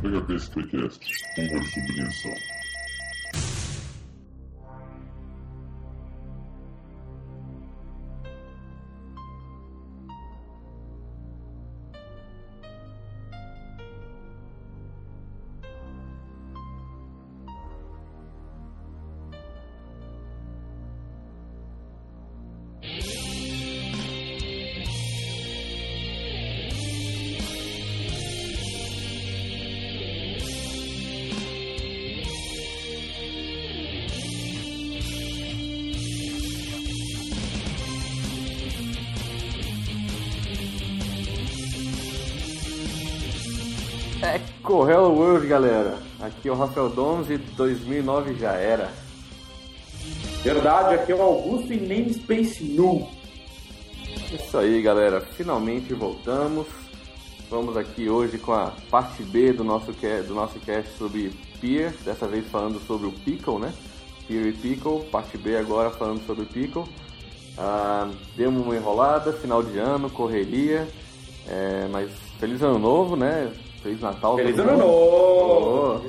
PHP Spycast, uma subvenção. World, galera. Aqui é o Rafael Domes e 2009 já era. Verdade, aqui é o Augusto e Namespace Nu. Isso aí, galera. Finalmente voltamos. Vamos aqui hoje com a parte B do nosso, do nosso cast sobre Peer, dessa vez falando sobre o Pickle, né? Peer e Pickle, parte B agora falando sobre o Pickle. Ah, demos uma enrolada, final de ano, correria, é, mas feliz ano novo, né? Feliz Natal. Feliz Ano Novo!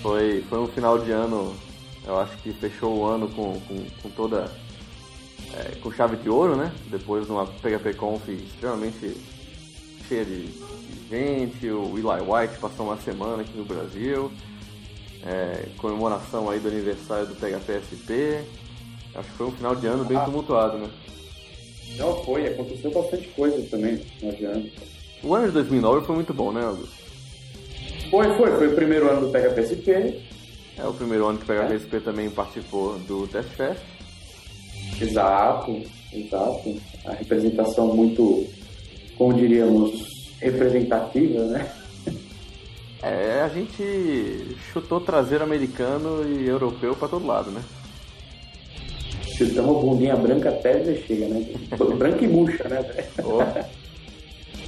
Foi, foi um final de ano, eu acho que fechou o ano com, com, com toda. É, com chave de ouro, né? Depois de uma PHP Conf extremamente cheia de, de gente. O Eli White passou uma semana aqui no Brasil. É, comemoração aí do aniversário do PHPSP. Acho que foi um final de ano bem ah. tumultuado, né? Não, foi. Aconteceu bastante coisa também no final de ano. O ano de 2009 foi muito bom, né, Augusto? Foi, foi. Foi o primeiro ano do PHPSP. É o primeiro ano que o PHPSP é. também participou do Test Fest. Exato, exato. A representação muito, como diríamos, representativa, né? É, a gente chutou traseiro americano e europeu para todo lado, né? Chutamos bundinha branca até chega, né? branca e murcha, né? Oh.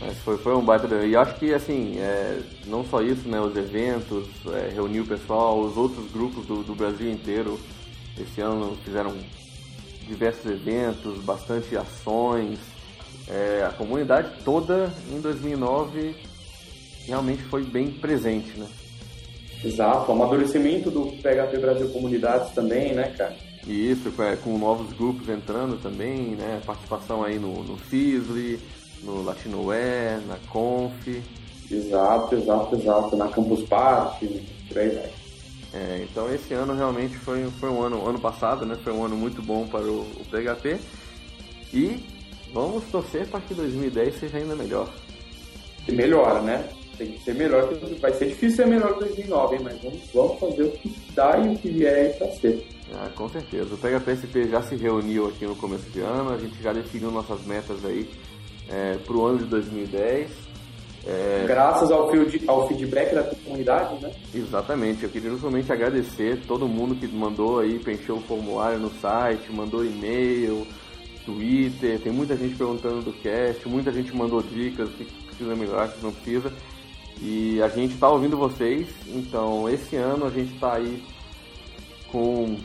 Mas foi, foi um baita. E acho que, assim, é, não só isso, né? Os eventos, é, reunir o pessoal, os outros grupos do, do Brasil inteiro esse ano fizeram diversos eventos, bastante ações. É, a comunidade toda em 2009 realmente foi bem presente, né? Exato, o amadurecimento do PHP Brasil Comunidades também, né, cara? Isso, é, com novos grupos entrando também, né? Participação aí no, no FISLI, no Latinoware, na Conf. Exato, exato, exato. Na Campus Party, por aí vai. É, então esse ano realmente foi, foi um ano, ano passado, né? Foi um ano muito bom para o, o PHP. E vamos torcer para que 2010 seja ainda melhor. E melhora, né? Tem que ser melhor que vai ser difícil ser melhor que 2009, hein? mas vamos, vamos fazer o que dá e o que vier para ser. Ah, com certeza. O PHPSP já se reuniu aqui no começo de ano, a gente já definiu nossas metas aí é, para o ano de 2010. É... Graças ao, ao, feedback da comunidade, né? Exatamente. Eu queria justamente agradecer todo mundo que mandou aí, preencheu o formulário no site, mandou e-mail, Twitter. Tem muita gente perguntando do cast, muita gente mandou dicas, o que precisa melhorar, o que não precisa. E a gente está ouvindo vocês, então esse ano a gente está aí com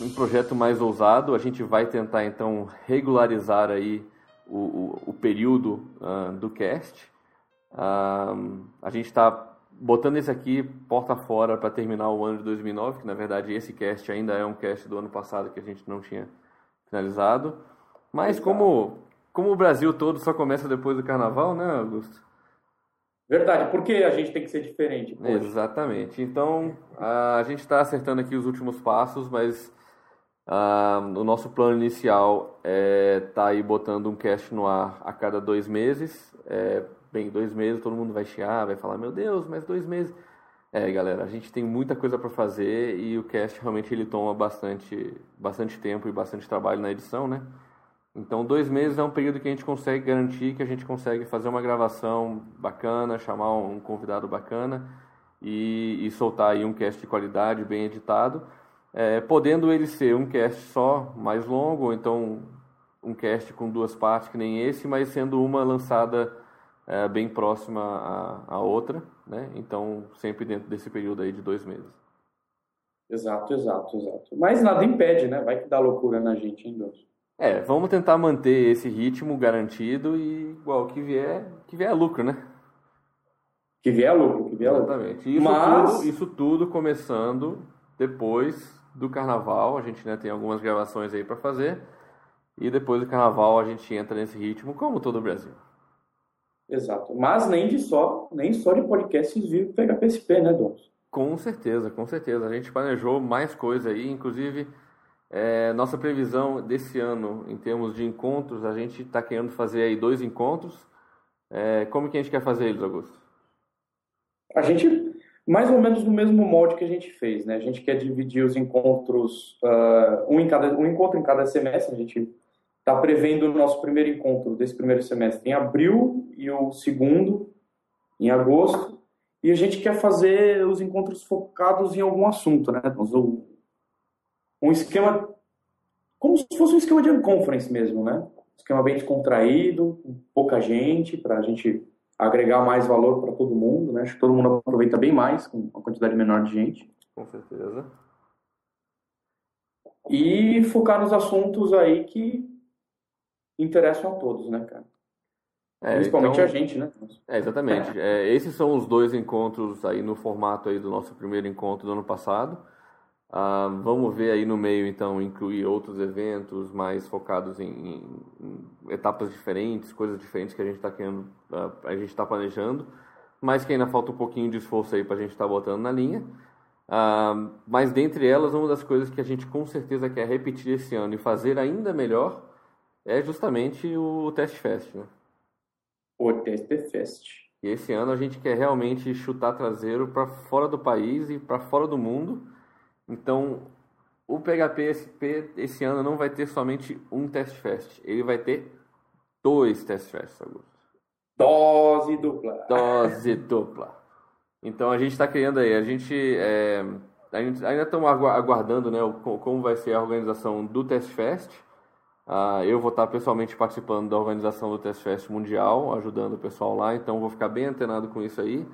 um projeto mais ousado. A gente vai tentar então regularizar aí o, o, o período uh, do cast. Uh, a gente está botando esse aqui porta fora para terminar o ano de 2009, que na verdade esse cast ainda é um cast do ano passado que a gente não tinha finalizado. Mas como, como o Brasil todo só começa depois do carnaval, né, Augusto? Verdade, porque a gente tem que ser diferente. Poxa. Exatamente. Então, a gente está acertando aqui os últimos passos, mas Uh, o nosso plano inicial é tá aí botando um cast no ar a cada dois meses. É, bem, dois meses todo mundo vai chiar, vai falar, meu Deus, mas dois meses. É, galera, a gente tem muita coisa para fazer e o cast realmente ele toma bastante, bastante tempo e bastante trabalho na edição, né? Então, dois meses é um período que a gente consegue garantir que a gente consegue fazer uma gravação bacana, chamar um convidado bacana e, e soltar aí um cast de qualidade, bem editado é, podendo ele ser um cast só, mais longo, ou então um cast com duas partes, que nem esse, mas sendo uma lançada é, bem próxima à, à outra, né? Então, sempre dentro desse período aí de dois meses. Exato, exato, exato. Mas nada impede, né? Vai que dá loucura na gente ainda. É, vamos tentar manter esse ritmo garantido e igual que vier, que vier é lucro, né? Que vier lucro, que vier lucro. Exatamente. Isso, Mas- tudo, isso tudo começando depois do carnaval. A gente né, tem algumas gravações aí para fazer. E depois do carnaval a gente entra nesse ritmo, como todo o Brasil. Exato. Mas nem de só, nem só de podcasts vive pegar PSP, né, Dons? Com certeza, com certeza. A gente planejou mais coisa aí, inclusive é, nossa previsão desse ano em termos de encontros, a gente está querendo fazer aí dois encontros. É, como que a gente quer fazer eles, Augusto? A gente, mais ou menos no mesmo molde que a gente fez, né? A gente quer dividir os encontros, ah, um, em cada, um encontro em cada semestre. A gente está prevendo o nosso primeiro encontro desse primeiro semestre em abril e o segundo em agosto. E a gente quer fazer os encontros focados em algum assunto, né? Um esquema, como se fosse um esquema de unconference mesmo, né? Um esquema bem descontraído, pouca gente, para a gente agregar mais valor para todo mundo, né? Acho que todo mundo aproveita bem mais com uma quantidade menor de gente. Com certeza. E focar nos assuntos aí que interessam a todos, né, cara? É, Principalmente então- a gente, né? É, exatamente. É, esses são os dois encontros aí no formato aí do nosso primeiro encontro do ano passado. Ah, vamos ver aí no meio, então, incluir outros eventos mais focados em, em- em etapas diferentes, coisas diferentes que a gente está querendo, ah, a gente está planejando, mas que ainda falta um pouquinho de esforço aí para a gente estar botando na linha. Ah, mas dentre elas, uma das coisas que a gente com certeza quer repetir esse ano e fazer ainda melhor é justamente o Test Fest, né? O TSP Fest. E esse ano a gente quer realmente chutar traseiro para fora do país e para fora do mundo. Então, o PHP SP esse ano não vai ter somente um Test Fest, ele vai ter dois Test Fests, Augusto. Dose dupla. Dose dupla. Então a gente está criando aí, a gente, é, a gente ainda estamos agu- aguardando né, o, co- como vai ser a organização do Test Fest. Ah, eu vou estar pessoalmente participando da organização do Test Fest Mundial, ajudando o pessoal lá, então vou ficar bem antenado com isso aí.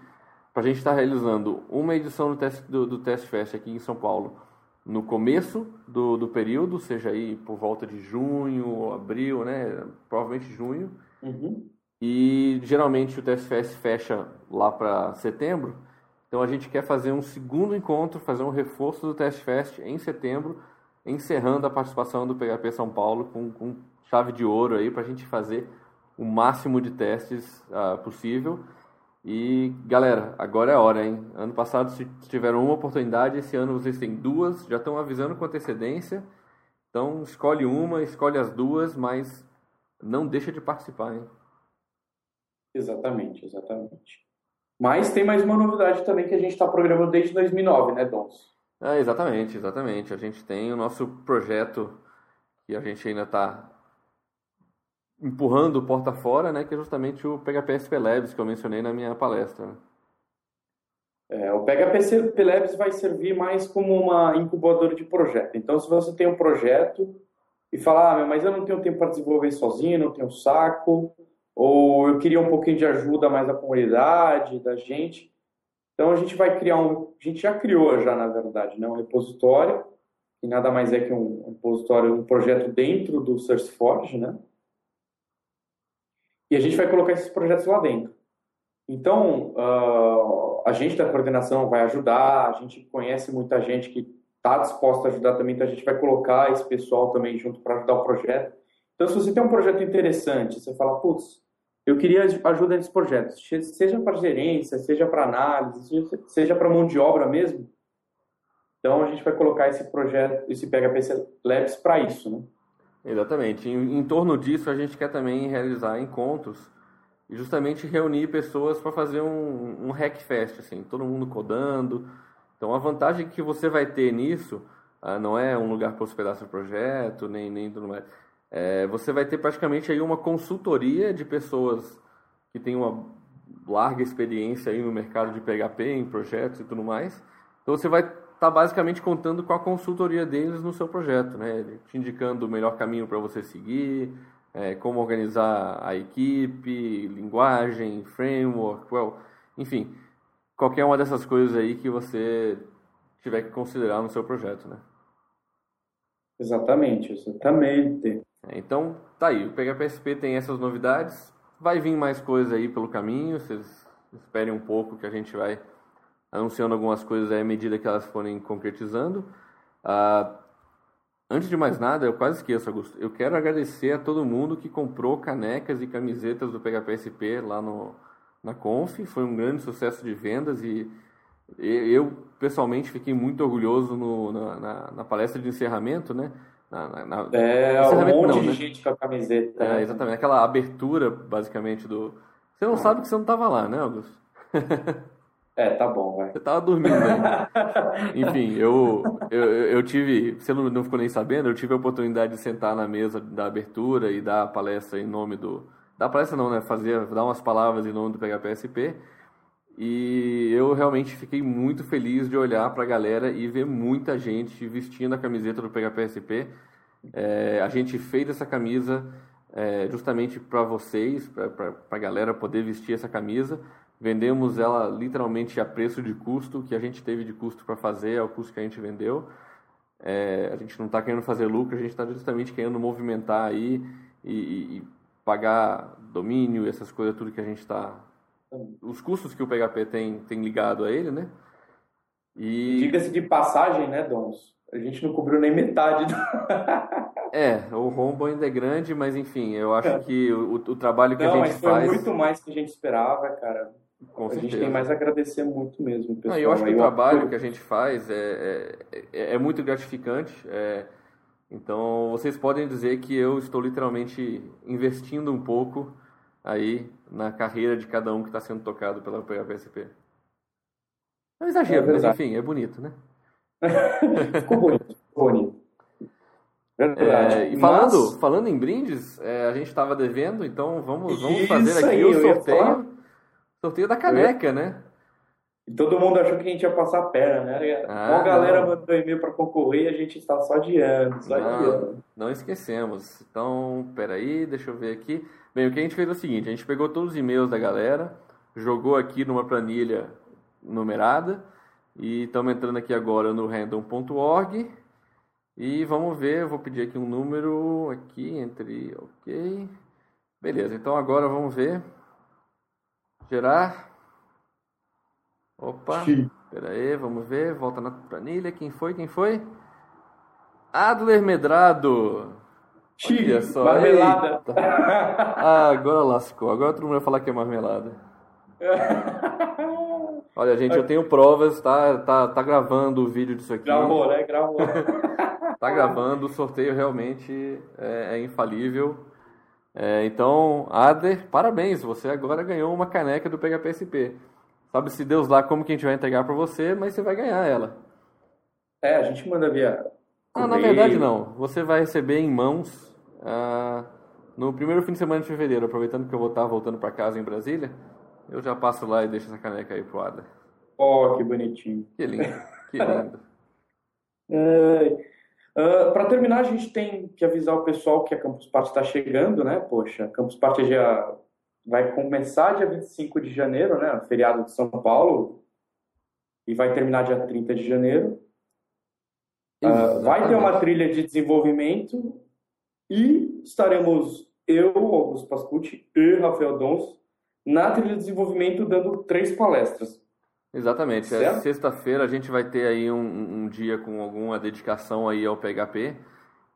Para a gente estar realizando uma edição do Test, do, do Test Fest aqui em São Paulo no começo do, do período, seja aí por volta de junho ou abril, né? Provavelmente junho. Uhum. E geralmente o Test Fest fecha lá para setembro. Então a gente quer fazer um segundo encontro, fazer um reforço do Test Fest em setembro, encerrando a participação do PHP São Paulo com, com chave de ouro aí para a gente fazer o máximo de testes ah, possível. E galera, agora é a hora, hein? Ano passado se tiveram uma oportunidade, esse ano vocês têm duas, já estão avisando com antecedência. Então escolhe uma, escolhe as duas, mas não deixa de participar, hein? Exatamente, exatamente. Mas tem mais uma novidade também que a gente está programando desde 2009, né, Dons? É, exatamente, exatamente. A gente tem o nosso projeto que a gente ainda está empurrando porta fora, né? Que é justamente o PHP SP Labs que eu mencionei na minha palestra. né? É, o PHP Labs vai servir mais como uma incubadora de projeto. Então, se você tem um projeto e fala, ah, mas eu não tenho tempo para desenvolver sozinho, não tenho saco, ou eu queria um pouquinho de ajuda mais da comunidade, da gente. Então, a gente vai criar um. A gente já criou, já na verdade, né, um repositório, que nada mais é que um repositório, um projeto dentro do SourceForge, né? E a gente vai colocar esses projetos lá dentro. Então, ah, a gente da coordenação vai ajudar, a gente conhece muita gente que está disposta a ajudar também, então a gente vai colocar esse pessoal também junto para ajudar o projeto. Então, se você tem um projeto interessante, você fala, putz, eu queria ajuda nesse projeto, seja para gerência, seja para análise, seja, seja para mão de obra mesmo. Então, a gente vai colocar esse projeto, esse PHP Labs para isso, né? Exatamente. Em, em torno disso, a gente quer também realizar encontros e justamente reunir pessoas para fazer um, um Hackfest, assim, todo mundo codando. Então, a vantagem que você vai ter nisso ah, não é um lugar para hospedar seu projeto, nem, nem tudo mais. É, você vai ter praticamente aí uma consultoria de pessoas que têm uma larga experiência aí no mercado de PHP, em projetos e tudo mais. Então, você vai está basicamente contando com a consultoria deles no seu projeto, né? Te indicando o melhor caminho para você seguir, é, como organizar a equipe, linguagem, framework, well, enfim, qualquer uma dessas coisas aí que você tiver que considerar no seu projeto, né? Exatamente, exatamente. É, então, tá aí, o PHPSP tem essas novidades, vai vir mais coisa aí pelo caminho, vocês esperem um pouco que a gente vai anunciando algumas coisas aí à medida que elas forem concretizando. Ah, antes de mais nada, eu quase esqueço, Augusto. Eu quero agradecer a todo mundo que comprou canecas e camisetas do PHPSP lá no, na Conf. Foi um grande sucesso de vendas e eu pessoalmente fiquei muito orgulhoso no, na, na, na, palestra de encerramento, né? Na, na, é, um monte não, de né? gente com a camiseta. É, exatamente, aquela abertura, basicamente, do... Você não ah. sabe que você não estava lá, né, Augusto? É, tá bom, vai. Você tava dormindo ainda. Enfim, eu, eu, eu tive, você não, não ficou nem sabendo, eu tive a oportunidade de sentar na mesa da abertura e dar a palestra em nome do... Dar palestra não, né? Fazer, dar umas palavras em nome do PHPSP. E eu realmente fiquei muito feliz de olhar para a galera e ver muita gente vestindo a camiseta do PHPSP. É, a gente fez essa camisa é, justamente para vocês, para a galera poder vestir essa camisa. Vendemos ela literalmente a preço de custo, que a gente teve de custo para fazer, é o custo que a gente vendeu. É, a gente não está querendo fazer lucro, a gente está justamente querendo movimentar aí e, e, pagar domínio, essas coisas, tudo que a gente está. Os custos que o PHP tem, tem ligado a ele, né? E... Diga-se de passagem, né, Dons? A gente não cobriu nem metade do... É, o rombo ainda é grande, mas enfim, eu acho que o, o trabalho que não, a gente foi faz. Foi muito mais que a gente esperava, cara. Com a certeza. gente tem mais a agradecer muito mesmo, pessoal. Não, eu acho que o trabalho que a gente faz é, é, é muito gratificante. É, então, vocês podem dizer que eu estou literalmente investindo um pouco aí na carreira de cada um que está sendo tocado pela PHPSP. É um exagero, é mas enfim, é bonito, né? ficou bonito, ficou bonito. É, e falando, mas... falando em brindes, é, a gente estava devendo, então vamos, vamos fazer aqui aí, o sorteio. Sorteio da caneca, né? E todo mundo achou que a gente ia passar a perna, né? Ah, a galera mandou e-mail para concorrer e a gente está só adiando, só não, adiando. Não esquecemos. Então, peraí, deixa eu ver aqui. Bem, o que a gente fez é o seguinte, a gente pegou todos os e-mails da galera, jogou aqui numa planilha numerada e estamos entrando aqui agora no random.org e vamos ver, eu vou pedir aqui um número aqui entre, ok. Beleza, então agora vamos ver Gerar. Opa. Sim. Pera aí, vamos ver. Volta na planilha. Quem foi? Quem foi? Adler Medrado. Olha só. Marmelada. Ah, agora lascou. Agora todo mundo vai falar que é marmelada. Olha, gente, eu tenho provas, tá, tá, tá gravando o vídeo disso aqui. Gravou, né? Gravou. tá gravando, o sorteio realmente é, é infalível. É, então, Ader, parabéns, você agora ganhou uma caneca do PHPSP. Sabe se Deus lá como que a gente vai entregar para você, mas você vai ganhar ela. É, a gente manda via. Ah, na verdade não. Você vai receber em mãos ah, no primeiro fim de semana de fevereiro, aproveitando que eu vou estar voltando para casa em Brasília. Eu já passo lá e deixo essa caneca aí pro Ada. Oh, que bonitinho. Que lindo, que lindo. é, Uh, ah, para terminar, a gente tem que avisar o pessoal que a Campus Party está chegando, né? Poxa, a Campus Party já vai começar dia 25 de janeiro, né? Feriado de São Paulo, e vai terminar dia 30 de janeiro. Uh, vai ter uma trilha de desenvolvimento e estaremos eu, Augusto Pascucci e Rafael Dons na trilha de desenvolvimento dando três palestras. Exatamente. É, Sexta-feira a gente vai ter aí um, um, dia com alguma dedicação aí ao PHP.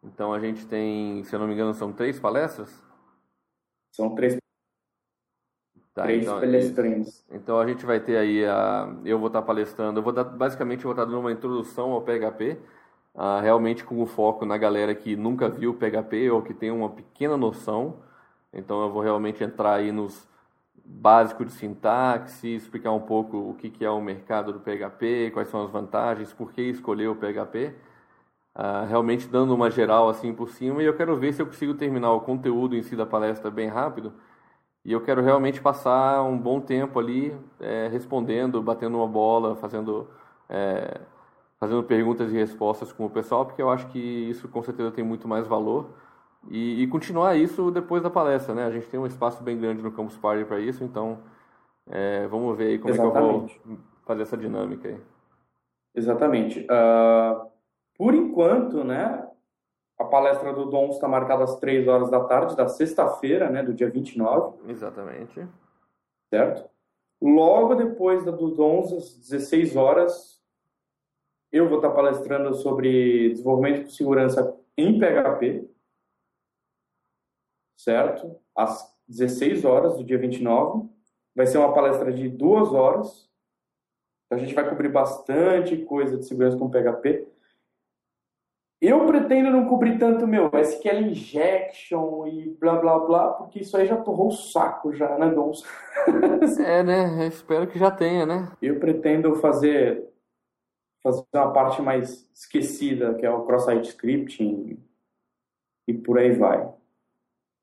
Então a gente tem, se eu não me engano, são três palestras? São três, tá, três então, palestrinhas. Então a gente vai ter aí a, eu vou estar palestrando, eu vou dar, basicamente eu vou estar dando uma introdução ao PHP, uh, realmente com o foco na galera que nunca viu o PHP ou que tem uma pequena noção. Então eu vou realmente entrar aí nos básico de sintaxe, explicar um pouco o que, é o mercado do PHP, quais são as vantagens, por que escolher o PHP, uh, ah, realmente dando uma geral assim por cima, e eu quero ver se eu consigo terminar o conteúdo em si da palestra bem rápido, e eu quero realmente passar um bom tempo ali é, respondendo, batendo uma bola, fazendo, é, fazendo perguntas e respostas com o pessoal, porque eu acho que isso com certeza tem muito mais valor. E, e, continuar isso depois da palestra, né? A gente tem um espaço bem grande no Campus Party para isso, então é, vamos ver aí como Exatamente. é que eu vou fazer essa dinâmica aí. Exatamente. Uh, por enquanto, né, a palestra do Dom está marcada às 3 horas da tarde da sexta-feira, né, do dia 29. Exatamente. Certo? Logo depois dos 11 às 16 horas, eu vou estar palestrando sobre desenvolvimento de segurança em PHP, certo? Às 16 horas do dia 29. Vai ser uma palestra de duas horas. A gente vai cobrir bastante coisa de segurança com PHP. Eu pretendo não cobrir tanto meu SQL injection e blá blá blá, porque isso aí já torrou o saco já, né, Dons? é, né? Eu espero que já tenha, né? Eu pretendo fazer fazer uma parte mais esquecida, que é o cross-site scripting e por aí vai.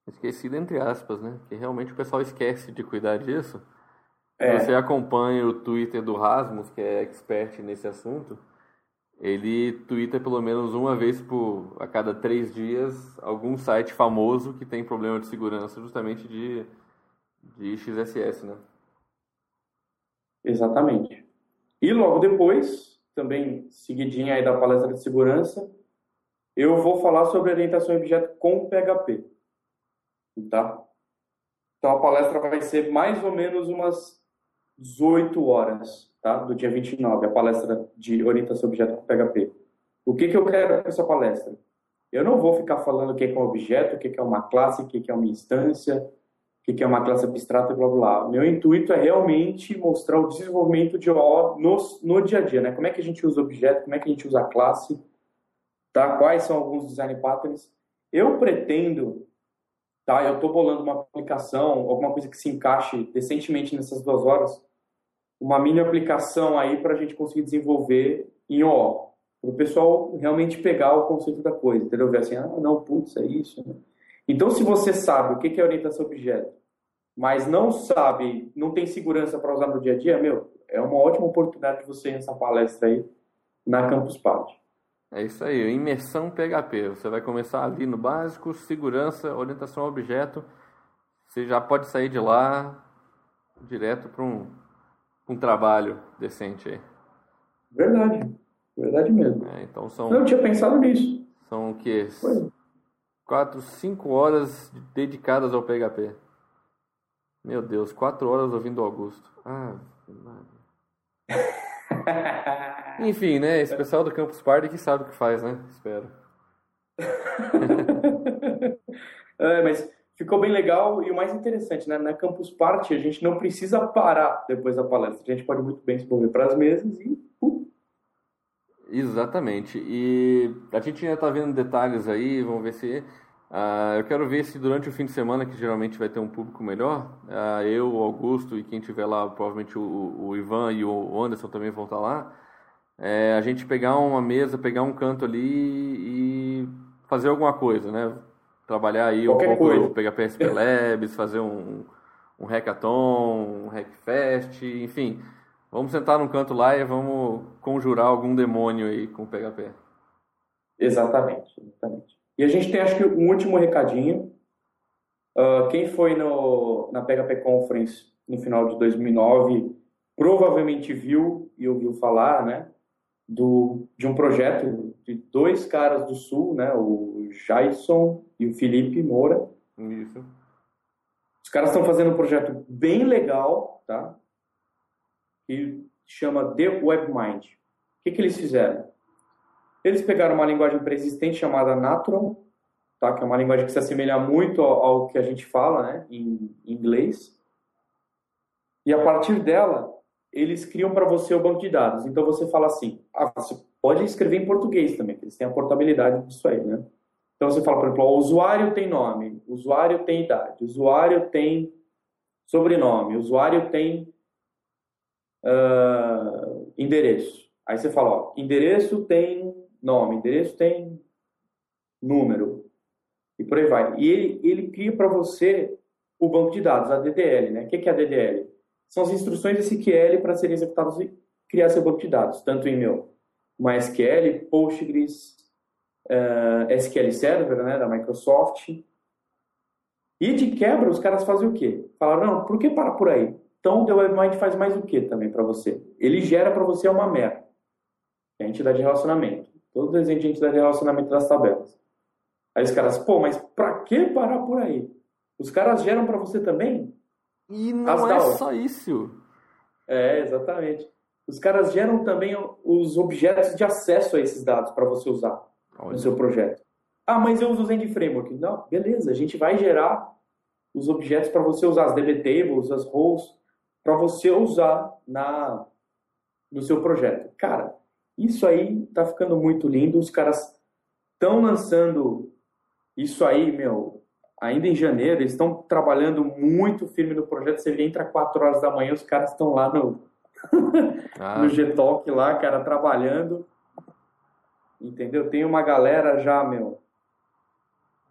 Esquecida entre aspas, né? Que realmente o pessoal esquece de cuidar disso. É. Você acompanha o Twitter do Rasmus, que é expert nesse assunto ele twitta pelo menos uma vez por a cada três dias algum site famoso que tem problema de segurança justamente de, de XSS, né? Exatamente. E logo depois, também seguidinha aí da palestra de segurança, eu vou falar sobre orientação a objeto com PHP. Tá? Então a palestra vai ser mais ou menos umas 18 horas tá? do dia 29, a palestra de orientação objeto com PHP. O que, que eu quero com essa palestra? Eu não vou ficar falando o que é um objeto, o que é uma classe, o que é uma instância, o que é uma classe abstrata e blá blá. Meu intuito é realmente mostrar o desenvolvimento de OO no, no dia a dia, né? Como é que a gente usa objeto, como é que a gente usa classe, tá? Quais são alguns design patterns. Eu pretendo, tá? Eu estou bolando uma aplicação, alguma coisa que se encaixe decentemente nessas duas horas, uma mini aplicação aí para a gente conseguir desenvolver em O. Para o pessoal realmente pegar o conceito da coisa, entendeu? Ver assim, ah, não, putz, é isso. Né? Então, se você sabe o que é orientação objeto, mas não sabe, não tem segurança para usar no dia a dia, meu, é uma ótima oportunidade de você ir nessa palestra aí na Campus Party. É isso aí, imersão PHP. Você vai começar ali no básico, segurança, orientação a objeto. Você já pode sair de lá direto para um um trabalho decente aí. Verdade, verdade mesmo. É, então são. Eu tinha pensado nisso. São o quê? Foi. Quatro, cinco horas dedicadas ao PHP. Meu Deus, quatro horas ouvindo o Augusto. Ah, Enfim, né? Esse pessoal do Campus Party que sabe o que faz, né? Espero. é, mas ficou bem legal e o mais interessante, né? Na Campus Party a gente não precisa parar depois da palestra. A gente pode muito bem se mover para as mesas e... Uh. Exatamente. E a gente ainda está vendo detalhes aí, vamos ver se... Uh, eu quero ver se durante o fim de semana, que geralmente vai ter um público melhor, uh, eu, o Augusto e quem tiver lá, provavelmente o, o Ivan e o Anderson também vão estar lá, é, a gente pegar uma mesa, pegar um canto ali e fazer alguma coisa, né? trabalhar aí Qualquer um pouco, coisa. pegar PSP Labs, fazer um, um hackathon, um hackfest, enfim. Vamos sentar num canto lá e vamos conjurar algum demônio aí com o PHP. Exatamente, exatamente. E a gente tem, acho que, um último recadinho. Uh, quem foi no, na PHP Conference no final de 2009 provavelmente viu e ouviu falar, né, do, de um projeto de dois caras do Sul, né, o Jason e o Felipe Moura. Isso. Os caras estão fazendo um projeto bem legal, tá? Que chama The WebMind. O que, que eles fizeram? Eles pegaram uma linguagem pré-existente chamada Natron, tá? que é uma linguagem que se assemelha muito ao, ao que a gente fala né? em, em inglês. E a partir dela, eles criam para você o banco de dados. Então você fala assim, ah, você pode escrever em português também, eles têm a portabilidade disso aí, né? Então você fala, por exemplo, o usuário tem nome, o usuário tem idade, o usuário tem sobrenome, o usuário tem uh, endereço. Aí você fala, ó, endereço tem nome, endereço tem número e por aí vai. E ele, ele cria para você o banco de dados, a DDL, né? O que é a DDL? São as instruções SQL para serem executadas criar seu banco de dados, tanto em meu MySQL, Postgres, uh, eh, SQL Server, né, da Microsoft. E de quebra, os caras fazem o quê? Falaram, não, por que parar por aí? Então, o The WebMind faz mais o que também para você? Ele gera para você uma meta, que é a entidade de relacionamento. Todo desenho de entidade de relacionamento das tabelas. Aí os caras, pô, mas para que parar por aí? Os caras geram para você também? E não é só isso. É, exatamente. Os caras geram também os objetos de acesso a esses dados para você usar Olha. no seu projeto. Ah, mas eu uso o Zend Framework. Não, beleza, a gente vai gerar os objetos para você usar, as DB tables, as roles, para você usar na, no seu projeto. Cara, isso aí tá ficando muito lindo. Os caras estão lançando isso aí, meu, ainda em janeiro. Eles estão trabalhando muito firme no projeto. Você entra 4 horas da manhã, os caras estão lá no, ah. no G-Talk lá, cara, trabalhando. Entendeu? Tem uma galera já, meu,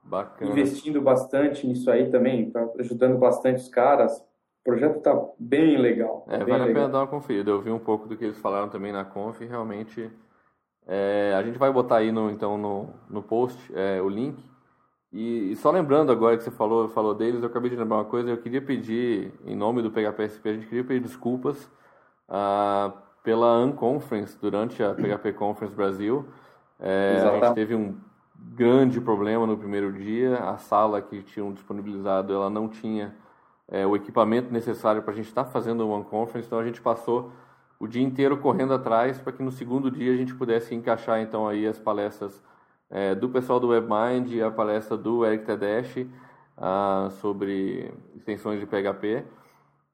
Bacana. investindo bastante nisso aí também, tá ajudando bastante os caras. O projeto tá bem legal. É, bem vale legal. a pena dar uma conferida. Eu vi um pouco do que eles falaram também na conf e realmente é, a gente vai botar aí no, então no, no post é, o link. E, e, só lembrando agora que você falou, falou deles, eu acabei de lembrar uma coisa, eu queria pedir, em nome do PHPSP, a gente queria pedir desculpas ah, pela Unconference durante a PHP Conference Brasil. É, a gente teve um grande problema no primeiro dia. A sala que tinham disponibilizado, ela não tinha é, o equipamento necessário para a gente estar tá fazendo uma conference, então a gente passou o dia inteiro correndo atrás para que no segundo dia a gente pudesse encaixar então aí as palestras é, do pessoal do WebMind e a palestra do Eric Tedeschi ah, sobre extensões de PHP.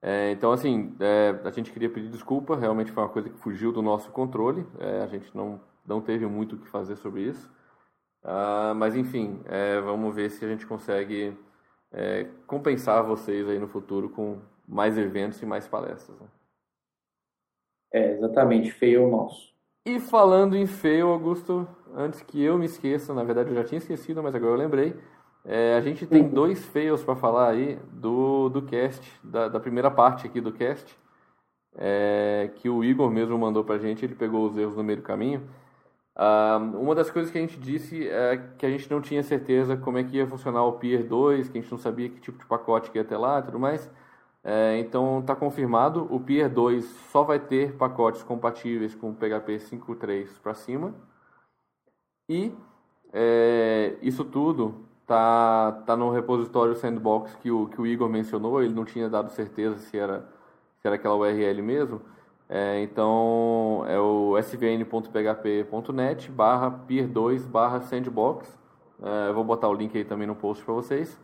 É, então, assim, é, a gente queria pedir desculpa, realmente foi uma coisa que fugiu do nosso controle, é, a gente não, não teve muito o que fazer sobre isso. Uh, mas enfim, é, vamos ver se a gente consegue é, compensar vocês aí no futuro com mais eventos e mais palestras. Né? É, exatamente, feio o nosso. E falando em feio, Augusto, antes que eu me esqueça, na verdade eu já tinha esquecido, mas agora eu lembrei. É, a gente tem dois feios para falar aí do, do cast, da, da, primeira parte aqui do cast, é, que o Igor mesmo mandou pra gente, ele pegou os erros no meio do caminho. Uh, uma das coisas que a gente disse é que a gente não tinha certeza como é que ia funcionar o Pier 2, que a gente não sabia que tipo de pacote que ia ter lá e tudo mais. É, então está confirmado, o Pier 2 só vai ter pacotes compatíveis com o PHP 5.3 para cima. E é, isso tudo tá, tá no repositório Sandbox que o, que o Igor mencionou, ele não tinha dado certeza se era, se era aquela URL mesmo. É, então é o svn.php.net barra peer2 barra sandbox. É, eu vou botar o link aí também no post para vocês.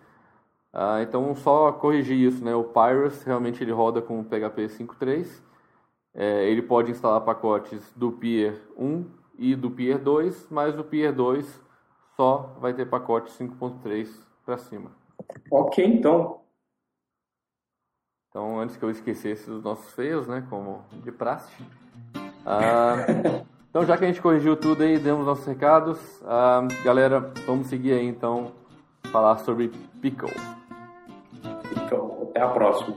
Ah, então só corrigir isso, né? O Pyrus realmente ele roda com o PHP 5.3. É, ele pode instalar pacotes do Pier 1 e do Pier 2, mas o Pier 2 só vai ter pacote 5.3 para cima. Ok, então então, antes que eu esquecesse dos nossos feios, né, como de praxe. Ah, então, já que a gente corrigiu tudo aí, demos nossos recados, ah, galera, vamos seguir aí então falar sobre Pickle. Pickle, até a próxima.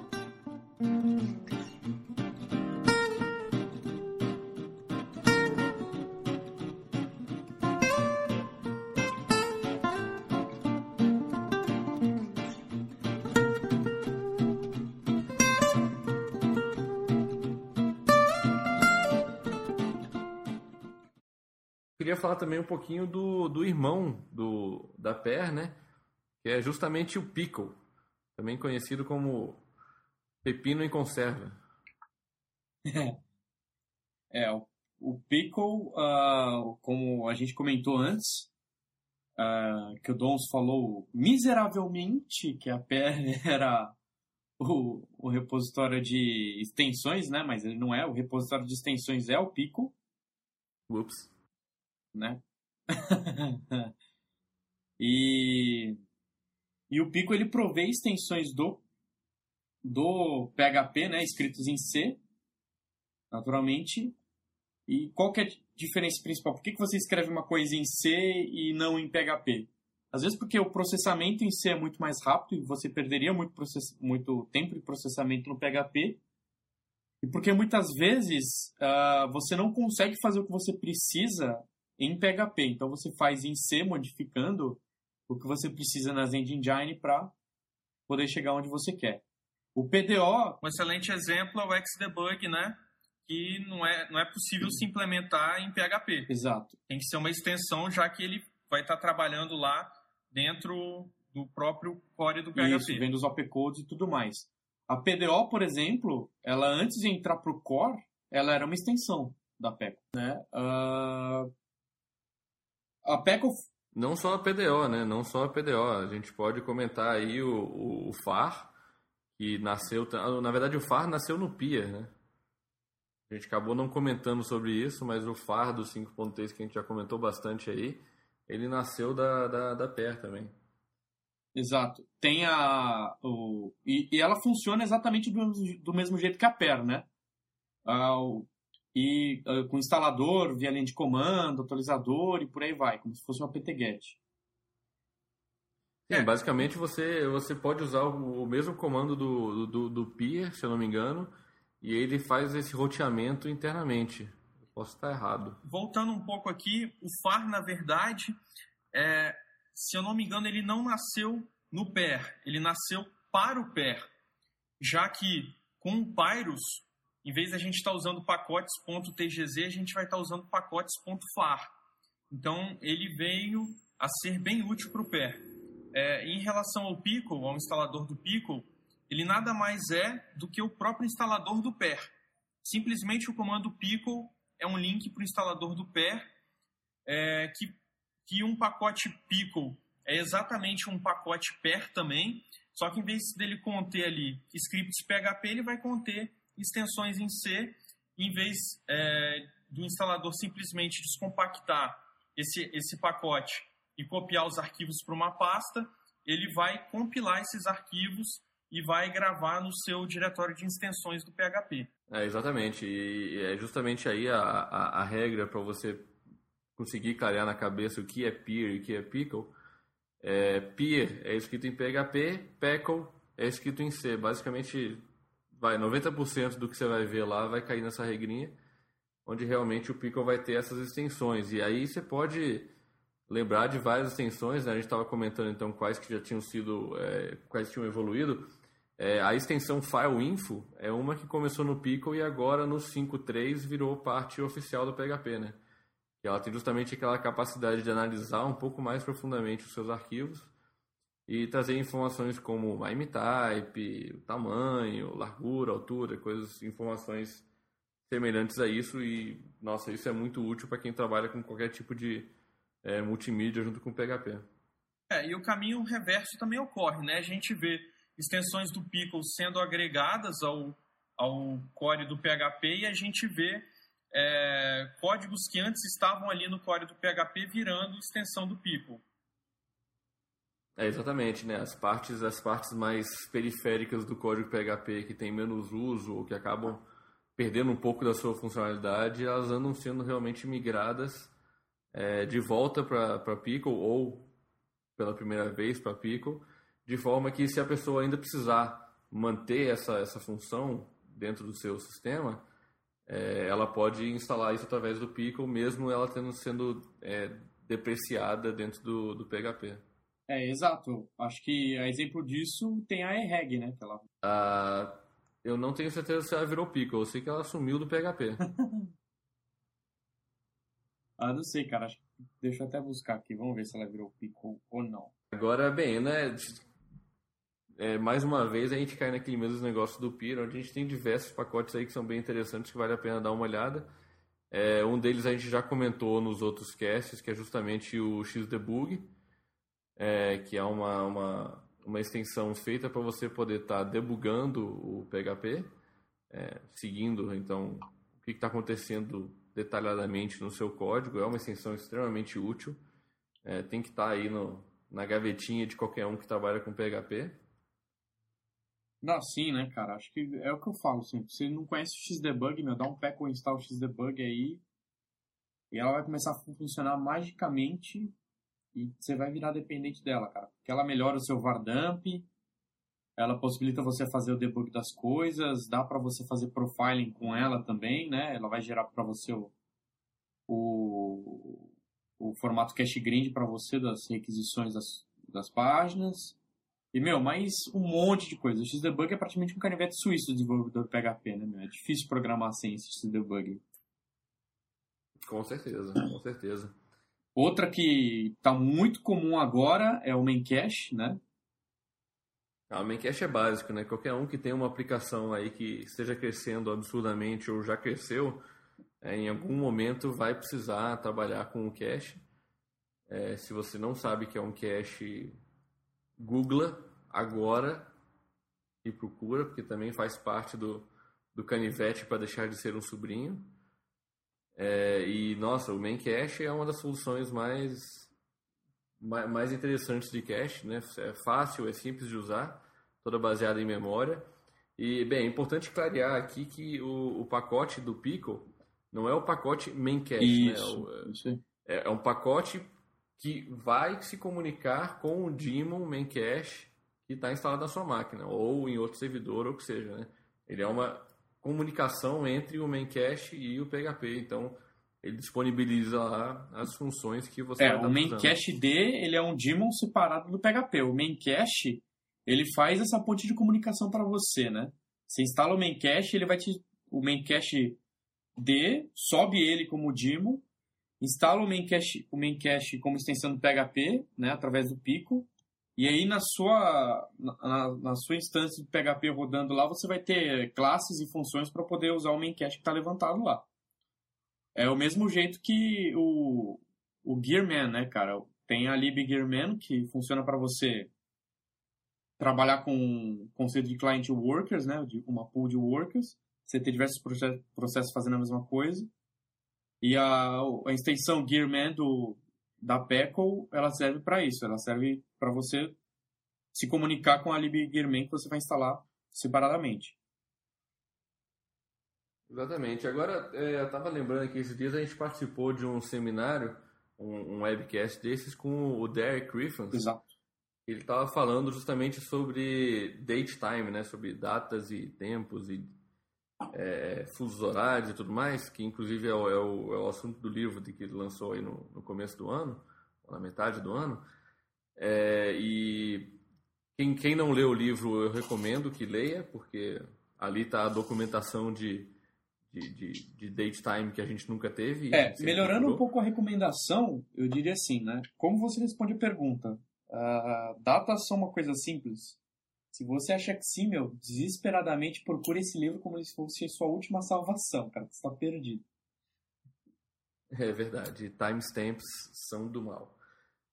Queria falar também um pouquinho do, do irmão do, da Per, né? Que é justamente o Pickle, também conhecido como pepino em conserva. É, o, o Pickle, uh, como a gente comentou antes, uh, que o Dons falou miseravelmente que a Per era o, o repositório de extensões, né? Mas ele não é. O repositório de extensões é o Pickle. Ups né? e, e o Pico ele provê extensões do, do PHP, né, escritos em C, naturalmente. E qual que é a diferença principal? Por que, que você escreve uma coisa em C e não em PHP? Às vezes porque o processamento em C é muito mais rápido e você perderia muito, process... muito tempo de processamento no PHP. E porque muitas vezes uh, você não consegue fazer o que você precisa em PHP. Então você faz em C, modificando o que você precisa nas Engine para poder chegar onde você quer. O PDO. Um excelente exemplo é o Xdebug, né? Que não é, não é possível se implementar em PHP. Exato. Tem que ser uma extensão, já que ele vai estar trabalhando lá dentro do próprio core do PHP. Isso, vendo os opcodes e tudo mais. A PDO, por exemplo, ela antes de entrar para o core, ela era uma extensão da PECO, né? Uh, a PECO não só a PDO, né? Não só a PDO. A gente pode comentar aí o, o, o FAR, que nasceu. Na verdade, o FAR nasceu no PIA, né? A gente acabou não comentando sobre isso, mas o FAR do 5.3, que a gente já comentou bastante aí, ele nasceu da, da, da PER também. Exato. Tem a. O, e, e ela funciona exatamente do, do mesmo jeito que a PER, né? Ah, o, e uh, com instalador, via linha de comando, atualizador e por aí vai, como se fosse uma PTGET. Sim, basicamente você, você pode usar o, o mesmo comando do, do, do peer, se eu não me engano, e ele faz esse roteamento internamente. Eu posso estar errado. Voltando um pouco aqui, o FAR, na verdade, é, se eu não me engano, ele não nasceu no PER, ele nasceu para o PER, já que com o Pyrus em vez da gente estar tá usando pacotes.tgz, a gente vai estar tá usando pacotes.far. Então, ele veio a ser bem útil para o pé. É, em relação ao Pickle, ao instalador do Pickle, ele nada mais é do que o próprio instalador do PER. Simplesmente o comando Pickle é um link para o instalador do PER, é, que, que um pacote Pickle é exatamente um pacote PER também, só que em vez dele conter ali scripts PHP, ele vai conter extensões em C, em vez é, do instalador simplesmente descompactar esse, esse pacote e copiar os arquivos para uma pasta, ele vai compilar esses arquivos e vai gravar no seu diretório de extensões do PHP. É, exatamente. E é justamente aí a, a, a regra para você conseguir clarear na cabeça o que é peer e o que é pickle. É, peer é escrito em PHP, pickle é escrito em C. Basicamente, vai 90% do que você vai ver lá vai cair nessa regrinha, onde realmente o Pickle vai ter essas extensões. E aí você pode lembrar de várias extensões, né? a gente estava comentando então quais que já tinham sido, é, quais tinham evoluído. É, a extensão FileInfo é uma que começou no Pickle e agora no 5.3 virou parte oficial do PHP, né? Que ela tem justamente aquela capacidade de analisar um pouco mais profundamente os seus arquivos e trazer informações como MIME type, tamanho, largura, altura, coisas, informações semelhantes a isso e nossa, isso é muito útil para quem trabalha com qualquer tipo de é, multimídia junto com PHP. É, e o caminho reverso também ocorre, né? A gente vê extensões do Pickle sendo agregadas ao, ao core do PHP e a gente vê é, códigos que antes estavam ali no core do PHP virando extensão do Pickle. É, exatamente, né? As partes, as partes mais periféricas do código PHP que tem menos uso ou que acabam perdendo um pouco da sua funcionalidade, elas andam sendo realmente migradas é, de volta para Pickle ou pela primeira vez para Pickle, de forma que se a pessoa ainda precisar manter essa, essa função dentro do seu sistema, é, ela pode instalar isso através do Pickle, mesmo ela tendo sendo é, depreciada dentro do, do PHP. É, exato. Acho que a exemplo disso tem a EREG, né? Que ela... Ah, eu não tenho certeza se ela virou pico. Eu sei que ela sumiu do PHP. ah, não sei, cara. Deixa eu até buscar aqui. Vamos ver se ela virou pico ou não. Agora, bem, né? É, mais uma vez a gente cai naquele mesmo negócio do Piro, onde a gente tem diversos pacotes aí que são bem interessantes que vale a pena dar uma olhada. É, um deles a gente já comentou nos outros casts, que é justamente o Xdebug é, que é uma, uma, uma extensão feita para você poder estar tá debugando o PHP, é, seguindo então o que está acontecendo detalhadamente no seu código. É uma extensão extremamente útil. É, tem que estar tá aí no, na gavetinha de qualquer um que trabalha com PHP. Não, sim, né, cara? Acho que é o que eu falo, assim. Se você não conhece o Xdebug, meu, dá um pé com install Xdebug aí e ela vai começar a funcionar magicamente e você vai virar dependente dela, cara. Porque ela melhora o seu VAR dump, ela possibilita você fazer o debug das coisas, dá para você fazer profiling com ela também, né? Ela vai gerar para você o, o, o, formato cache grind para você das requisições das, das páginas. E, meu, mais um monte de coisa. O Xdebug é praticamente um canivete suíço do desenvolvedor PHP, né, meu? É difícil programar sem esse Xdebug. Com certeza, com certeza. Outra que está muito comum agora é o Memcache, né? Ah, o Maincache é básico, né? Qualquer um que tenha uma aplicação aí que esteja crescendo absurdamente ou já cresceu, é, em algum momento vai precisar trabalhar com o cache. É, se você não sabe que é um cache, googla agora e procura, porque também faz parte do, do canivete para deixar de ser um sobrinho. É, e, nossa, o main cache é uma das soluções mais mais interessantes de cache, né? É fácil, é simples de usar, toda baseada em memória. E, bem, é importante clarear aqui que o, o pacote do Pico não é o pacote main cache, isso, né? O, isso é, é, um pacote que vai se comunicar com o daemon main cache que está instalado na sua máquina, ou em outro servidor, ou o que seja, né? Ele é uma comunicação entre o main cache e o PHP, então ele disponibiliza lá as funções que você é, o main cache D ele é um daemon separado do PHP. O main cache ele faz essa ponte de comunicação para você, né? Você instala o main cache, ele vai te o main cache D, sobe ele como daemon, instala o main cache, o main cache como extensão do PHP, né, através do Pico. E aí na sua na, na sua instância de PHP rodando lá, você vai ter classes e funções para poder usar o main cache que está levantado lá. É o mesmo jeito que o, o Gearman, né, cara? Tem a lib Gearman que funciona para você trabalhar com conceito de client workers, né, de uma pool de workers. Você ter diversos processos fazendo a mesma coisa. E a, a extensão Gearman do, da Peckle, ela serve para isso. Ela serve para você se comunicar com a lib Gearman que você vai instalar separadamente. Exatamente. Agora, é, eu estava lembrando que esses dias a gente participou de um seminário, um, um webcast desses, com o Derek Griffins. Exato. Ele estava falando justamente sobre date time, né? Sobre datas e tempos e é, fusos horários e tudo mais, que inclusive é o, é o, é o assunto do livro de que ele lançou aí no, no começo do ano, ou na metade do ano. É, e quem, quem não leu o livro, eu recomendo que leia, porque ali está a documentação de de, de, de date time que a gente nunca teve. É, melhorando procurou. um pouco a recomendação, eu diria assim, né? Como você responde a pergunta? Uh, datas são uma coisa simples. Se você acha que sim, meu, desesperadamente procure esse livro como se fosse sua última salvação, cara. Você está perdido. É verdade. Timestamps são do mal.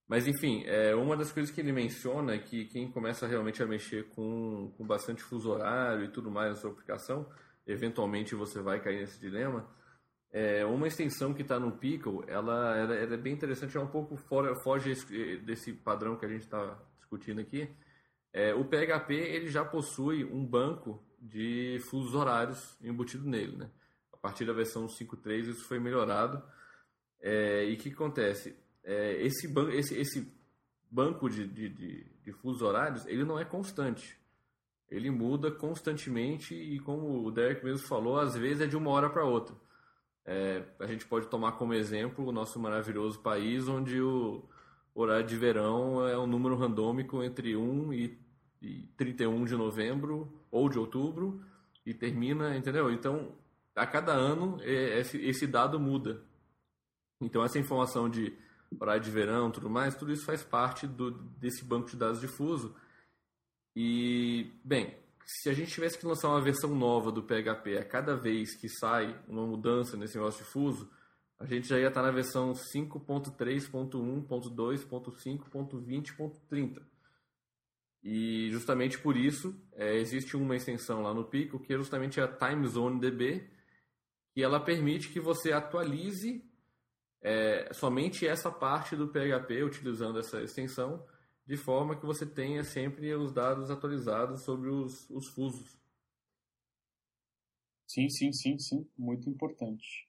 Mas enfim, é, uma das coisas que ele menciona é que quem começa realmente a mexer com, com bastante fuso horário e tudo mais na sua aplicação eventualmente você vai cair nesse dilema. É, uma extensão que está no Pickle, ela, ela, ela, é bem interessante, é um pouco fora, foge desse padrão que a gente está discutindo aqui. É, o PHP ele já possui um banco de fusos horários embutido nele. Né? A partir da versão 5.3 isso foi melhorado. É, e o que acontece? É, esse, ban esse, esse banco de, de, de, de fusos horários ele não é constante ele muda constantemente e como o Derek mesmo falou, às vezes é de uma hora para outra. É, a gente pode tomar como exemplo o nosso maravilhoso país, onde o horário de verão é um número randômico entre 1 e, e 31 de novembro ou de outubro e termina, entendeu? Então, a cada ano é, esse, dado muda. Então, essa informação de horário de verão tudo mais, tudo isso faz parte do, desse banco de dados difuso e, bem, se a gente tivesse que lançar uma versão nova do PHP a cada vez que sai uma mudança nesse negócio difuso, a gente já ia estar na versão 5.3.1.2.5.20.30. E justamente por isso é, existe uma extensão lá no Pico que é justamente a Time Zone DB, que ela permite que você atualize é, somente essa parte do PHP utilizando essa extensão de forma que você tenha sempre os dados atualizados sobre os, os fusos. Sim, sim, sim, sim, muito importante.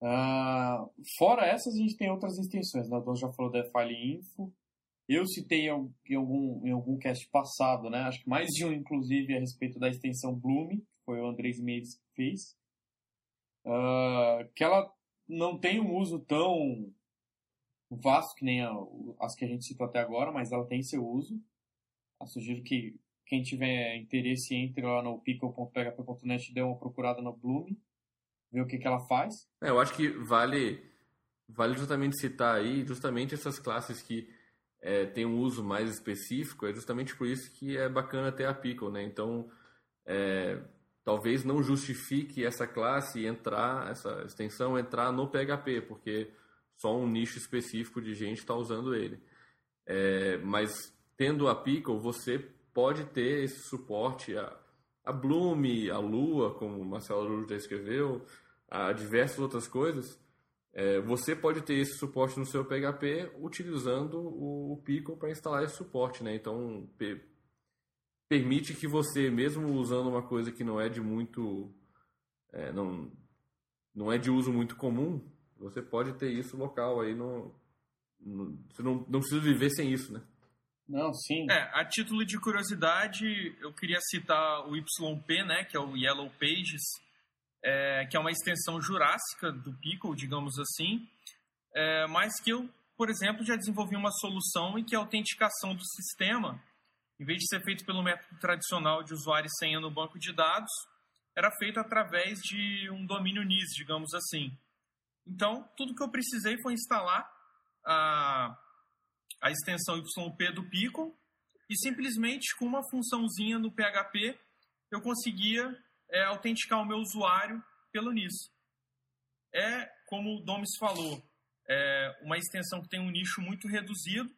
Uh, fora essas, a gente tem outras extensões. Né? O já falou da File Info. Eu citei em algum, em algum cast passado, né? acho que mais de um, inclusive, a respeito da extensão Bloom, que foi o Andrés Mendes que fez. Uh, que ela não tem um uso tão vasto que nem a, as que a gente citou até agora, mas ela tem seu uso. Eu sugiro que quem tiver interesse entre lá no pickle.php.net dê uma procurada no Bloom, ver o que, que ela faz. É, eu acho que vale, vale justamente citar aí justamente essas classes que é, tem um uso mais específico, é justamente por isso que é bacana ter a Pickle, né? Então, é, talvez não justifique essa classe entrar, essa extensão entrar no PHP, porque só um nicho específico de gente está usando ele. É, mas tendo a Pickle, você pode ter esse suporte a, a Bloom, a Lua, como o Marcelo Araújo já escreveu, a diversas outras coisas. É, você pode ter esse suporte no seu PHP utilizando o, o Pickle para instalar esse suporte, né? Então pe permite que você, mesmo usando uma coisa que não é de muito, é, não, não é de uso muito comum, você pode ter isso local aí no, no você não, não precisa viver sem isso, né? Não, sim. É, a título de curiosidade, eu queria citar o YP, né, que é o Yellow Pages, é, que é uma extensão jurássica do Pickle, digamos assim, é, mas que eu, por exemplo, já desenvolvi uma solução em que a autenticação do sistema, em vez de ser feito pelo método tradicional de usuário e senha no banco de dados, era feito através de um domínio NIS, digamos assim. Então, tudo que eu precisei foi instalar a, a extensão YP do Pickle e simplesmente com uma funçãozinha no PHP eu conseguia é, autenticar o meu usuário pelo NIS. É, como o Domis falou, é uma extensão que tem um nicho muito reduzido,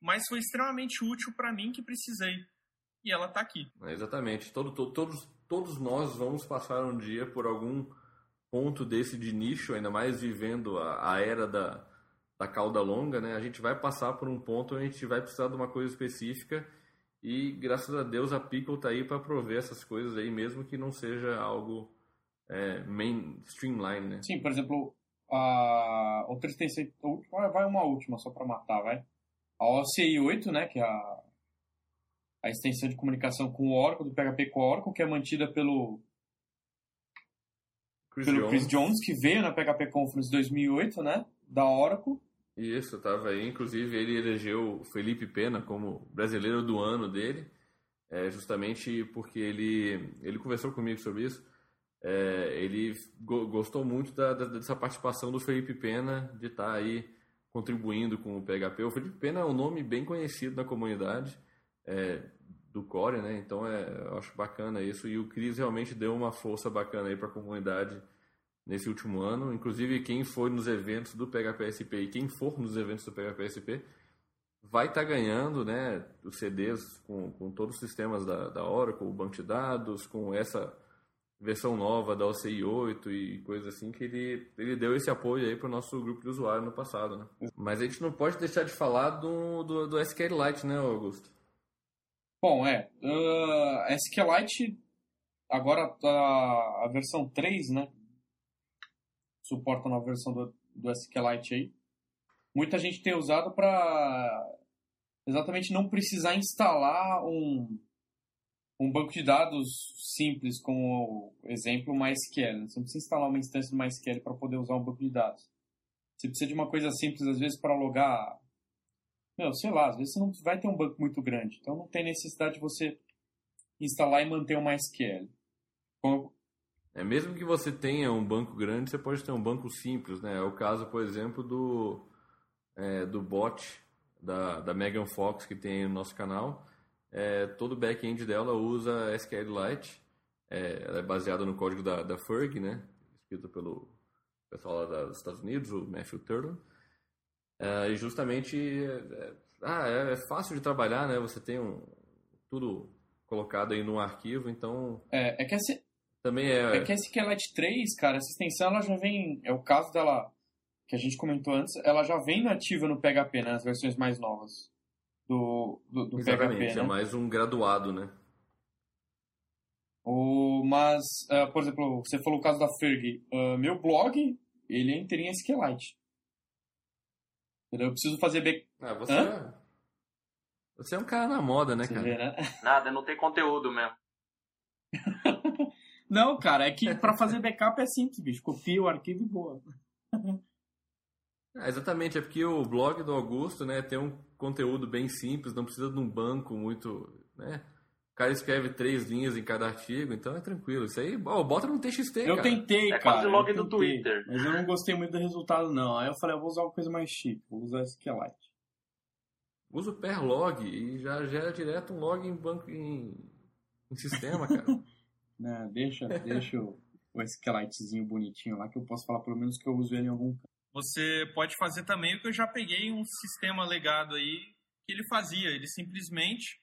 mas foi extremamente útil para mim que precisei. E ela está aqui. É, exatamente. Todo, todo, todos, todos nós vamos passar um dia por algum ponto desse de nicho, ainda mais vivendo a, a era da, da cauda longa, né? A gente vai passar por um ponto onde a gente vai precisar de uma coisa específica e graças a Deus a Pickle tá aí para prover essas coisas aí, mesmo que não seja algo é, main streamline, né? Sim, por exemplo, a outra extensão, vai uma última só para matar, vai. A OCI 8, né, que é a, a extensão de comunicação com o Oracle, do PHP com o Oracle, que é mantida pelo Chris pelo Jones. Chris Jones, que veio na PHP Conference 2008, né, da Oracle. Isso, estava aí. Inclusive, ele elegeu Felipe Pena como brasileiro do ano dele, é, justamente porque ele, ele conversou comigo sobre isso. É, ele go gostou muito da, da, dessa participação do Felipe Pena, de estar tá aí contribuindo com o PHP. O Felipe Pena é um nome bem conhecido na comunidade é, do Core, né? Então é, eu acho bacana isso. E o Cris realmente deu uma força bacana aí para a comunidade nesse último ano. Inclusive, quem for nos eventos do PHPSP e quem for nos eventos do PHPSP vai estar tá ganhando né, os CDs com, com todos os sistemas da, da Oracle, o banco de dados, com essa versão nova da OCI 8 e coisa assim, que ele, ele deu esse apoio aí para o nosso grupo de usuário no passado. Né? Mas a gente não pode deixar de falar do, do, do SQLite, né, Augusto? Bom, é. Uh, SQLite agora tá a versão 3, né? Suporta na versão do, do SQLite aí. Muita gente tem usado para exatamente não precisar instalar um, um banco de dados simples, como exemplo MySQL. Você não precisa instalar uma instância do MySQL para poder usar um banco de dados. Você precisa de uma coisa simples, às vezes, para logar. Meu, sei lá, às vezes você não vai ter um banco muito grande. Então não tem necessidade de você instalar e manter o MySQL. É, mesmo que você tenha um banco grande, você pode ter um banco simples, né? É o caso, por exemplo, do, é, do bot da, da Megan Fox que tem no nosso canal. É, todo o back-end dela usa SQLite. É, ela é baseada no código da, da Ferg, né? Escrito pelo pessoal lá dos Estados Unidos, o Matthew Turtle. É, e justamente é, ah, é, é, fácil de trabalhar, né? Você tem um, tudo colocado aí no arquivo, então... É, é que esse, também é. É que a SQLite 3, cara, essa extensão ela já vem. É o caso dela que a gente comentou antes, ela já vem nativa no PHP, né? As versões mais novas do, do, do Exatamente, PHP. É né? mais um graduado, né? O, mas, uh, por exemplo, você falou o caso da Ferg. Uh, meu blog, ele é inteirinho SQLite. Eu preciso fazer back... Ah, você, é... você é um cara na moda, né, você cara? Vê, né? Nada, não tem conteúdo mesmo. Não, cara, é que para fazer backup é simples, bicho. Copia o arquivo e boa. É, exatamente, é porque o blog do Augusto, né, tem um conteúdo bem simples, não precisa de um banco muito, né? O cara escreve três linhas em cada artigo, então é tranquilo. Isso aí, oh, bota no TXT, Eu cara. tentei, é cara. É quase o log do Twitter. Mas eu não gostei muito do resultado, não. Aí eu falei, eu vou usar uma coisa mais chique, vou usar SQLite. Usa o per log e já gera direto um log em banco em, em sistema, cara. Né, deixa, deixa o, o SQLitezinho bonitinho lá que eu posso falar pelo menos que eu uso ele em algum canto. Você pode fazer também o que eu já peguei um sistema legado aí que ele fazia. Ele simplesmente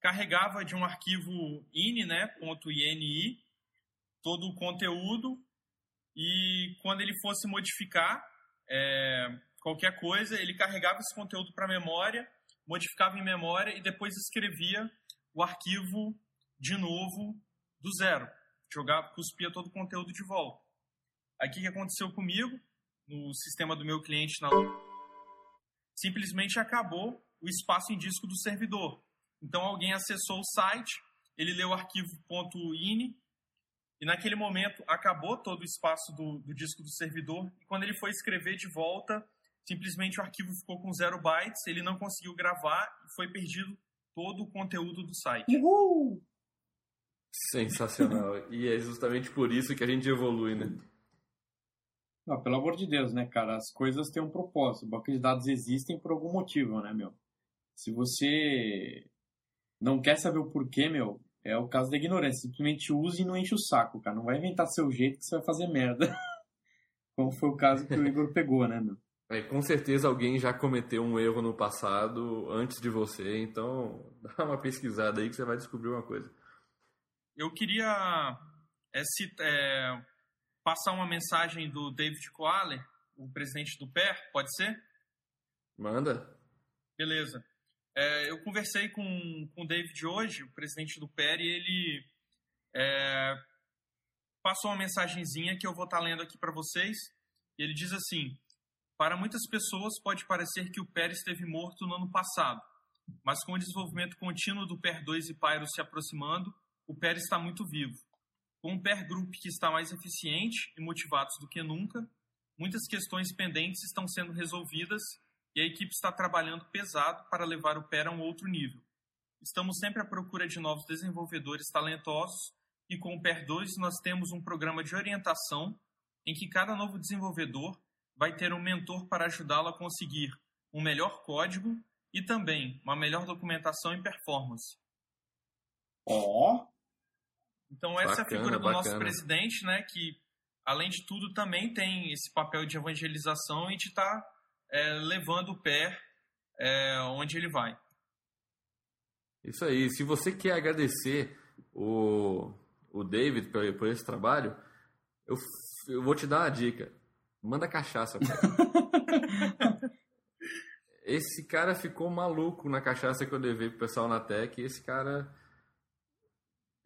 carregava de um arquivo ini, né, .ini, todo o conteúdo e quando ele fosse modificar é, qualquer coisa, ele carregava esse conteúdo para memória, modificava em memória e depois escrevia o arquivo de novo do zero. Jogava, cuspia todo o conteúdo de volta. Aí o que aconteceu comigo? No sistema do meu cliente, na... simplesmente acabou o espaço em disco do servidor. Então alguém acessou o site, ele leu o arquivo .ini e naquele momento acabou todo o espaço do, do disco do servidor e quando ele foi escrever de volta, simplesmente o arquivo ficou com zero bytes, ele não conseguiu gravar e foi perdido todo o conteúdo do site. Uhul! Sensacional. e é justamente por isso que a gente evolui, né? Não, pelo amor de Deus, né, cara? As coisas têm um propósito. Bancos de dados existem por algum motivo, né, meu? Se você não quer saber o porquê, meu, é o caso da ignorância. Simplesmente use e não enche o saco, cara. Não vai inventar seu jeito que você vai fazer merda. Como foi o caso que o Igor pegou, né, meu? É, com certeza alguém já cometeu um erro no passado antes de você, então dá uma pesquisada aí que você vai descobrir uma coisa. Eu queria é, é, passar uma mensagem do David Koaler, o presidente do PER, pode ser? Manda. Beleza. É, eu conversei com, com o David hoje, o presidente do PER, e ele é, passou uma mensagenzinha que eu vou estar lendo aqui para vocês. Ele diz assim: Para muitas pessoas pode parecer que o PER esteve morto no ano passado, mas com o desenvolvimento contínuo do PER 2 e Pyro se aproximando, o PER está muito vivo. Com um PER Group que está mais eficiente e motivados do que nunca, muitas questões pendentes estão sendo resolvidas e a equipe está trabalhando pesado para levar o PER a um outro nível. Estamos sempre à procura de novos desenvolvedores talentosos e com o PER 2 nós temos um programa de orientação em que cada novo desenvolvedor vai ter um mentor para ajudá-lo a conseguir um melhor código e também uma melhor documentação e performance. Ó! Oh. Então essa bacana, é a figura do bacana. nosso presidente, né, que além de tudo também tem esse papel de evangelização e de estar tá é, levando o pé é, onde ele vai. Isso aí. Se você quer agradecer o, o David por, por esse trabalho, eu, eu vou te dar uma dica. Manda cachaça. esse cara ficou maluco na cachaça que eu levei pro pessoal na Tech. Esse cara.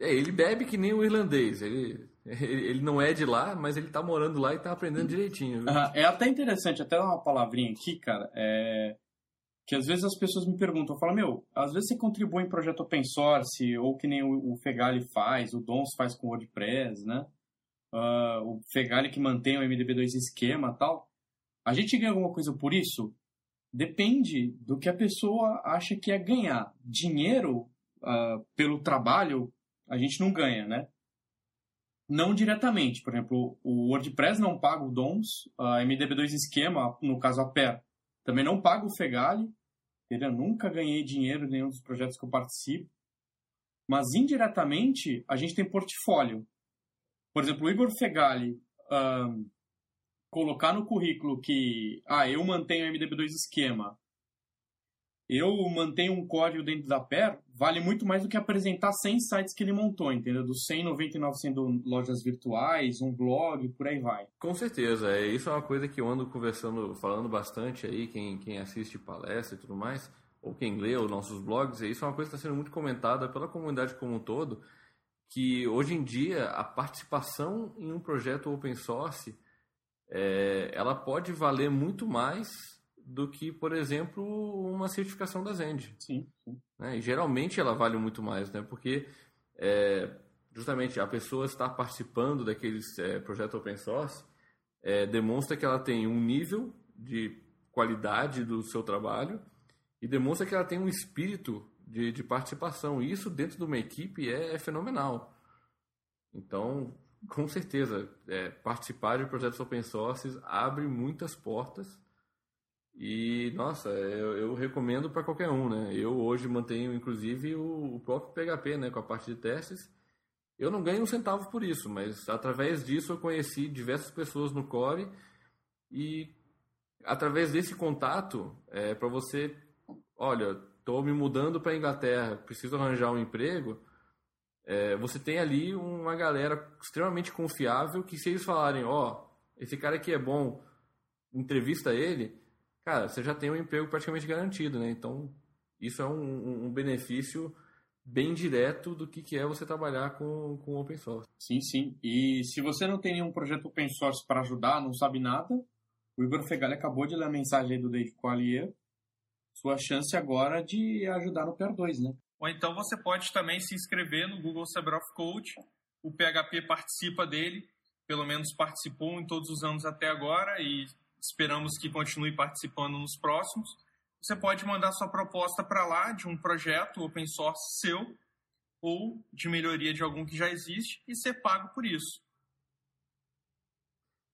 É, ele bebe que nem o irlandês. Ele, ele não é de lá, mas ele tá morando lá e tá aprendendo direitinho. é até interessante, até uma palavrinha aqui, cara. É... Que às vezes as pessoas me perguntam, falam, meu, às vezes você contribui em projeto open source, ou que nem o, Fegali faz, o Dons faz com o WordPress, né? Uh, o Fegali que mantém o MDB2 esquema tal. A gente ganha alguma coisa por isso? Depende do que a pessoa acha que é ganhar. Dinheiro uh, pelo trabalho, a gente não ganha, né? não diretamente. Por exemplo, o WordPress não paga o DOMS, a MDB2 Esquema, no caso a PER, também não paga o Fegali. Eu nunca ganhei dinheiro em nenhum dos projetos que eu participo. Mas indiretamente, a gente tem portfólio. Por exemplo, o Igor Fegali um, colocar no currículo que ah, eu mantenho o MDB2 Esquema eu mantenho um código dentro da PER, vale muito mais do que apresentar 100 sites que ele montou, entendeu? Dos 199 sendo lojas virtuais, um blog, por aí vai. Com certeza, é, isso é uma coisa que eu ando conversando, falando bastante aí, quem, quem assiste palestra e tudo mais, ou quem lê os nossos blogs, isso é uma coisa que está sendo muito comentada pela comunidade como um todo, que hoje em dia a participação em um projeto open source, é, ela pode valer muito mais do que, por exemplo, uma certificação da Zend. Sim, sim. Né? E geralmente ela vale muito mais, né? Porque é, justamente a pessoa estar participando daqueles é, projetos open source é, demonstra que ela tem um nível de qualidade do seu trabalho e demonstra que ela tem um espírito de, de participação. E isso dentro de uma equipe é, é fenomenal. Então, com certeza, é, participar de projetos open source abre muitas portas E, nossa, eu, eu recomendo para qualquer um, né? Eu hoje mantenho, inclusive, o, o, próprio PHP, né? Com a parte de testes. Eu não ganho um centavo por isso, mas através disso eu conheci diversas pessoas no Core e através desse contato, é, para você, olha, estou me mudando para a Inglaterra, preciso arranjar um emprego, é, você tem ali uma galera extremamente confiável que se eles falarem, ó, oh, esse cara aqui é bom, entrevista ele, cara, você já tem um emprego praticamente garantido, né? Então, isso é um, um benefício bem direto do que, que é você trabalhar com, com open source. Sim, sim. E se você não tem nenhum projeto open source para ajudar, não sabe nada, o Igor Fegali acabou de ler a mensagem aí do Dave Collier. Sua chance agora de ajudar no PR2, né? Ou então você pode também se inscrever no Google Cyber of Code. O PHP participa dele, pelo menos participou em todos os anos até agora e esperamos que continue participando nos próximos. Você pode mandar sua proposta para lá de um projeto open source seu ou de melhoria de algum que já existe e ser pago por isso.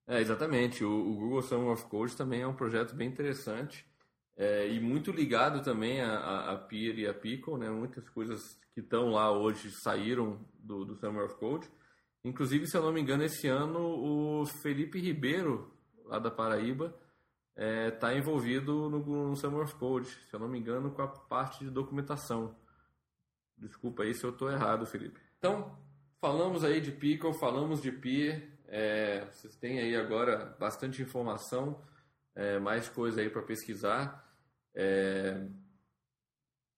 É, exatamente. O, o Google Summer of Code também é um projeto bem interessante é, e muito ligado também a, a, Peer e a Pickle, né? Muitas coisas que estão lá hoje saíram do, do Summer of Code. Inclusive, se eu não me engano, esse ano o Felipe Ribeiro lá da Paraíba, está é, tá envolvido no, no Summer of Code, se eu não me engano, com a parte de documentação. Desculpa aí se eu estou errado, Felipe. Então, falamos aí de Pickle, falamos de Peer, é, vocês têm aí agora bastante informação, é, mais coisa aí para pesquisar. É,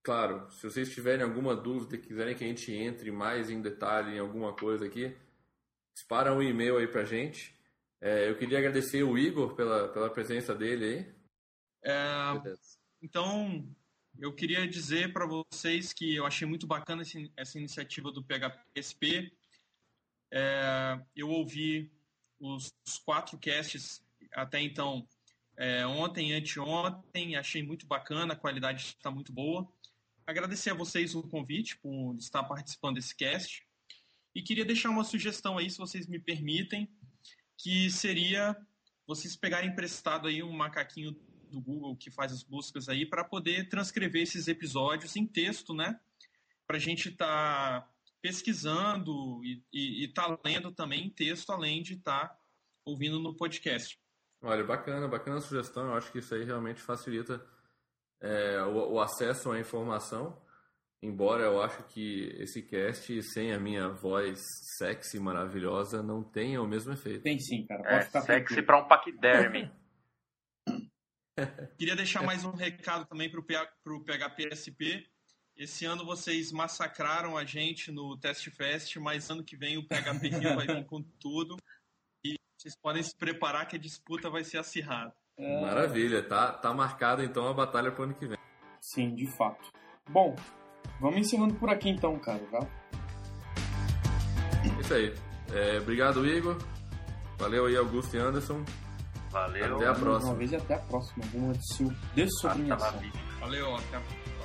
claro, se vocês tiverem alguma dúvida, quiserem que a gente entre mais em detalhe em alguma coisa aqui, dispara um e-mail aí para gente. É, eu queria agradecer o Igor pela, pela presença dele aí. É, então, eu queria dizer para vocês que eu achei muito bacana esse, essa iniciativa do PHPSP. É, eu ouvi os, quatro casts até então, é, ontem e anteontem, achei muito bacana, a qualidade está muito boa. Agradecer a vocês o convite por estar participando desse cast. E queria deixar uma sugestão aí, se vocês me permitem que seria vocês pegarem emprestado aí um macaquinho do Google que faz as buscas aí para poder transcrever esses episódios em texto, né? Para a gente estar tá pesquisando e estar tá lendo também em texto, além de estar tá ouvindo no podcast. Olha, bacana, bacana a sugestão. Eu acho que isso aí realmente facilita é, o, o acesso à informação Embora eu acho que esse cast, sem a minha voz sexy maravilhosa, não tenha o mesmo efeito. Tem sim, cara. Pode é, ficar sexy para um paquiderme. Queria deixar mais um recado também para o PHPSP. Esse ano vocês massacraram a gente no Test Fest, mas ano que vem o PHP Rio vai vir com tudo. E vocês podem se preparar que a disputa vai ser acirrada. Maravilha, tá, tá marcada então a batalha para o ano que vem. Sim, de fato. Bom, Vamos encerrando por aqui então, cara, tá? Isso aí. É, obrigado, Igor. Valeu aí, Augusto e Anderson. Valeu. Até a próxima. Uma vez e até a próxima. Vamos de sobre Valeu, até a próxima.